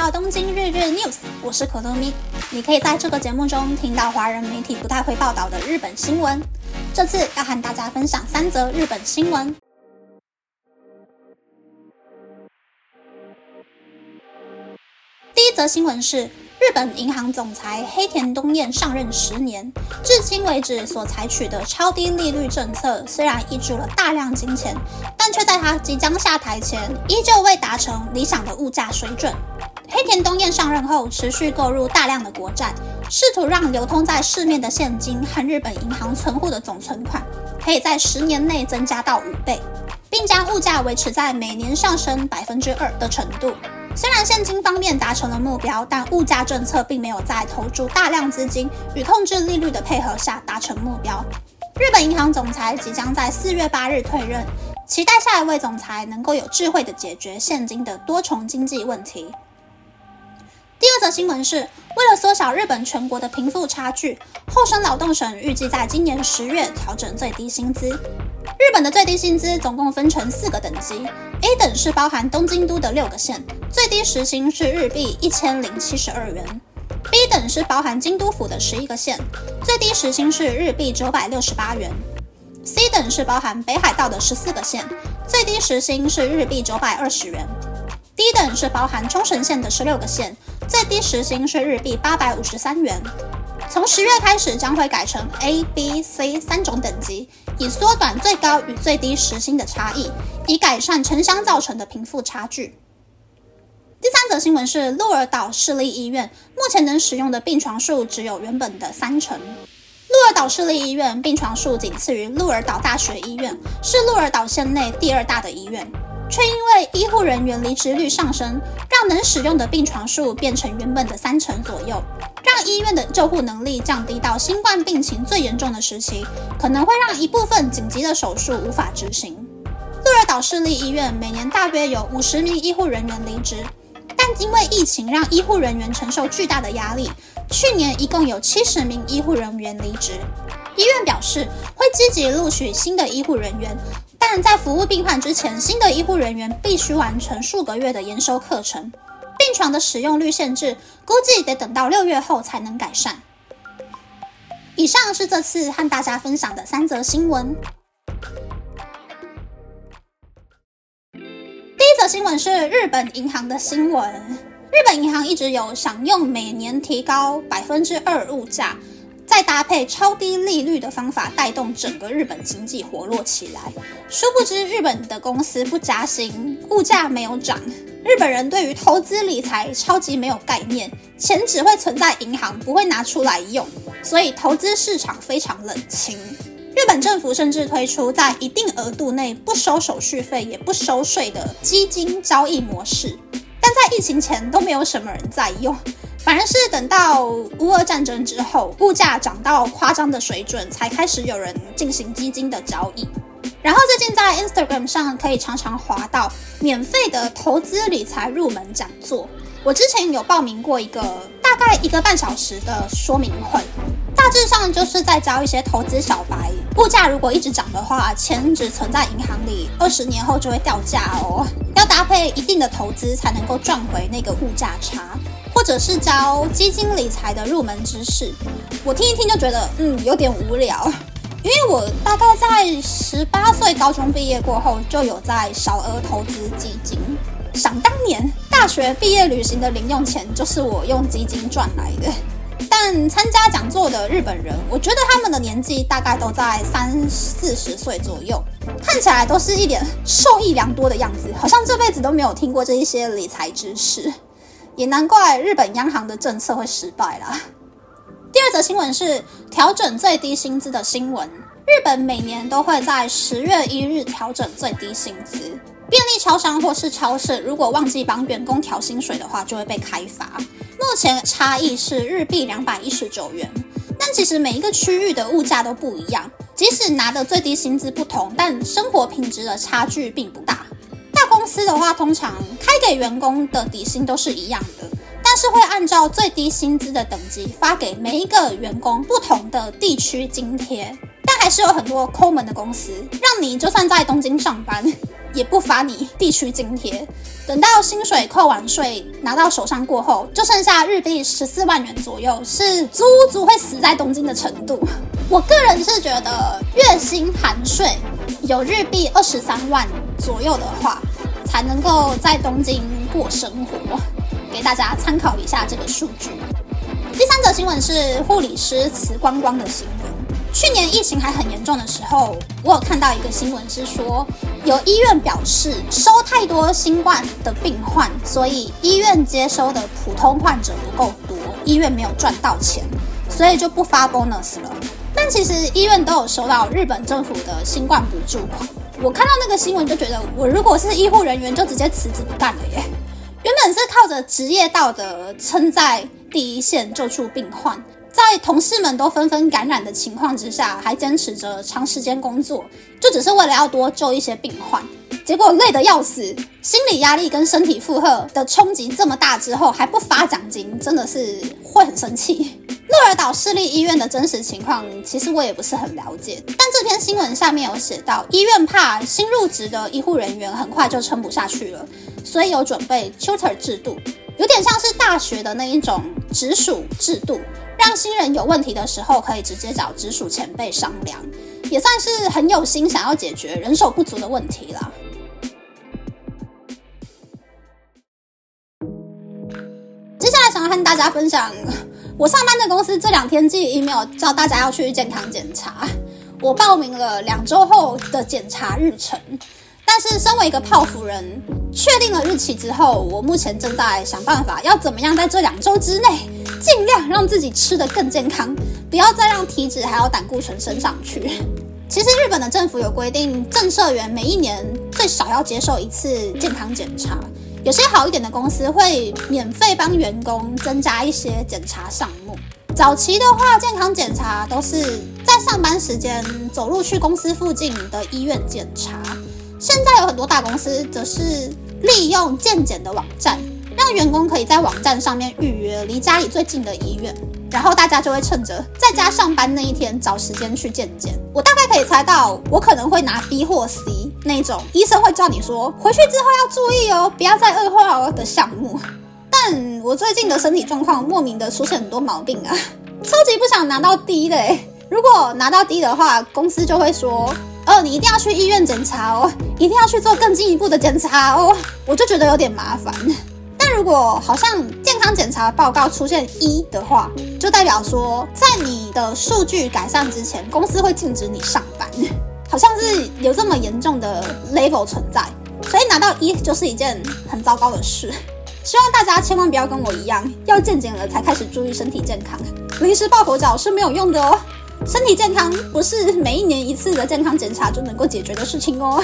到东京日日 news，我是可乐咪。你可以在这个节目中听到华人媒体不太会报道的日本新闻。这次要和大家分享三则日本新闻。第一则新闻是日本银行总裁黑田东彦上任十年，至今为止所采取的超低利率政策，虽然挹注了大量金钱，但却在他即将下台前，依旧未达成理想的物价水准。黑田东彦上任后，持续购入大量的国债，试图让流通在市面的现金和日本银行存户的总存款，可以在十年内增加到五倍，并将物价维持在每年上升百分之二的程度。虽然现金方面达成了目标，但物价政策并没有在投注大量资金与控制利率的配合下达成目标。日本银行总裁即将在四月八日退任，期待下一位总裁能够有智慧地解决现今的多重经济问题。第二则新闻是，为了缩小日本全国的贫富差距，厚生劳动省预计在今年十月调整最低薪资。日本的最低薪资总共分成四个等级，A 等是包含东京都的六个县，最低时薪是日币一千零七十二元。；B 等是包含京都府的十一个县，最低时薪是日币九百六十八元。；C 等是包含北海道的十四个县，最低时薪是日币九百二十元。；D 等是包含冲绳县的十六个县。最低时薪是日币八百五十三元。从十月开始，将会改成 A、B、C 三种等级，以缩短最高与最低时薪的差异，以改善城乡造成的贫富差距。第三则新闻是鹿儿岛市立医院目前能使用的病床数只有原本的三成。鹿儿岛市立医院病床数仅次于鹿儿岛大学医院，是鹿儿岛县内第二大的医院。却因为医护人员离职率上升，让能使用的病床数变成原本的三成左右，让医院的救护能力降低到新冠病情最严重的时期，可能会让一部分紧急的手术无法执行。鹿儿岛市立医院每年大约有五十名医护人员离职，但因为疫情让医护人员承受巨大的压力，去年一共有七十名医护人员离职。医院表示会积极录取新的医护人员。但在服务病患之前，新的医护人员必须完成数个月的研修课程。病床的使用率限制，估计得等到六月后才能改善。以上是这次和大家分享的三则新闻。第一则新闻是日本银行的新闻。日本银行一直有想用每年提高百分之二物价。再搭配超低利率的方法，带动整个日本经济活络起来。殊不知，日本的公司不加薪，物价没有涨。日本人对于投资理财超级没有概念，钱只会存在银行，不会拿出来用，所以投资市场非常冷清。日本政府甚至推出在一定额度内不收手续费也不收税的基金交易模式，但在疫情前都没有什么人在用。反而是等到乌俄战争之后，物价涨到夸张的水准，才开始有人进行基金的交易。然后最近在 Instagram 上可以常常滑到免费的投资理财入门讲座。我之前有报名过一个大概一个半小时的说明会，大致上就是在教一些投资小白，物价如果一直涨的话，钱只存在银行里，二十年后就会掉价哦。要搭配一定的投资才能够赚回那个物价差。或者是教基金理财的入门知识，我听一听就觉得，嗯，有点无聊。因为我大概在十八岁高中毕业过后，就有在小额投资基金。想当年，大学毕业旅行的零用钱就是我用基金赚来的。但参加讲座的日本人，我觉得他们的年纪大概都在三四十岁左右，看起来都是一脸受益良多的样子，好像这辈子都没有听过这一些理财知识。也难怪日本央行的政策会失败啦。第二则新闻是调整最低薪资的新闻。日本每年都会在十月一日调整最低薪资。便利超商或是超市，如果忘记帮员工调薪水的话，就会被开罚。目前差异是日币两百一十九元。但其实每一个区域的物价都不一样，即使拿的最低薪资不同，但生活品质的差距并不大。大公司的话，通常开给员工的底薪都是一样的，但是会按照最低薪资的等级发给每一个员工不同的地区津贴。但还是有很多抠门的公司，让你就算在东京上班，也不发你地区津贴。等到薪水扣完税拿到手上过后，就剩下日币十四万元左右，是足足会死在东京的程度。我个人是觉得月薪含税有日币二十三万左右的话，才能够在东京过生活。给大家参考一下这个数据。第三则新闻是护理师辞光光的新闻。去年疫情还很严重的时候，我有看到一个新闻是说，有医院表示收太多新冠的病患，所以医院接收的普通患者不够多，医院没有赚到钱，所以就不发 bonus 了。但其实医院都有收到日本政府的新冠补助款。我看到那个新闻就觉得，我如果是医护人员，就直接辞职不干了耶。原本是靠着职业道德撑在第一线救出病患，在同事们都纷纷感染的情况之下，还坚持着长时间工作，就只是为了要多救一些病患。结果累得要死，心理压力跟身体负荷的冲击这么大之后，还不发奖金，真的是会很生气。鹿儿岛市立医院的真实情况，其实我也不是很了解。但这篇新闻下面有写到，医院怕新入职的医护人员很快就撑不下去了，所以有准备 tutor 制度，有点像是大学的那一种直属制度，让新人有问题的时候可以直接找直属前辈商量，也算是很有心想要解决人手不足的问题啦。接下来想要和大家分享。我上班的公司这两天寄 email 叫大家要去健康检查，我报名了两周后的检查日程。但是身为一个泡芙人，确定了日期之后，我目前正在想办法要怎么样在这两周之内，尽量让自己吃得更健康，不要再让体脂还有胆固醇升上去。其实日本的政府有规定，正社员每一年最少要接受一次健康检查。有些好一点的公司会免费帮员工增加一些检查项目。早期的话，健康检查都是在上班时间走路去公司附近的医院检查。现在有很多大公司则是利用健检的网站，让员工可以在网站上面预约离家里最近的医院。然后大家就会趁着在家上班那一天找时间去健检。我大概可以猜到，我可能会拿 B 或 C 那种医生会叫你说回去之后要注意哦，不要再恶化哦的项目。但我最近的身体状况莫名的出现很多毛病啊，超级不想拿到 D 的。如果拿到 D 的话，公司就会说，哦，你一定要去医院检查哦，一定要去做更进一步的检查哦，我就觉得有点麻烦。但如果好像健康检查报告出现一的话，就代表说在你的数据改善之前，公司会禁止你上班，好像是有这么严重的 level 存在，所以拿到一就是一件很糟糕的事。希望大家千万不要跟我一样，要健检了才开始注意身体健康，临时抱佛脚是没有用的哦。身体健康不是每一年一次的健康检查就能够解决的事情哦。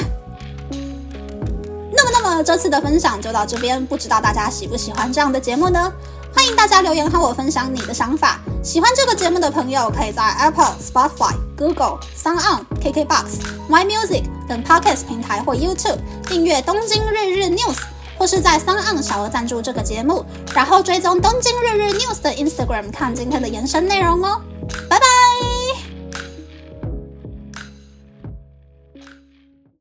那么这次的分享就到这边，不知道大家喜不喜欢这样的节目呢？欢迎大家留言和我分享你的想法。喜欢这个节目的朋友，可以在 Apple、Spotify、Google、Sound On、KKBox、My Music 等 Podcast 平台或 YouTube 订阅《东京日日 News》，或是在 Sound On 小额赞助这个节目，然后追踪《东京日日 News》的 Instagram 看今天的延伸内容哦。拜拜。